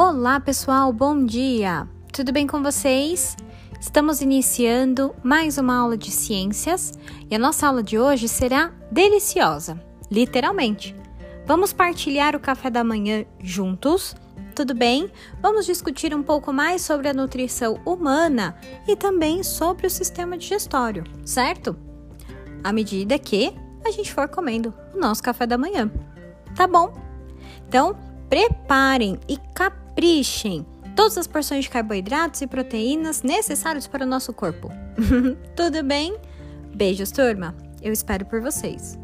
Olá, pessoal, bom dia! Tudo bem com vocês? Estamos iniciando mais uma aula de ciências e a nossa aula de hoje será deliciosa, literalmente. Vamos partilhar o café da manhã juntos, tudo bem? Vamos discutir um pouco mais sobre a nutrição humana e também sobre o sistema digestório, certo? À medida que a gente for comendo o nosso café da manhã, tá bom? Então, preparem e caprichem todas as porções de carboidratos e proteínas necessários para o nosso corpo. Tudo bem? Beijos, turma. Eu espero por vocês.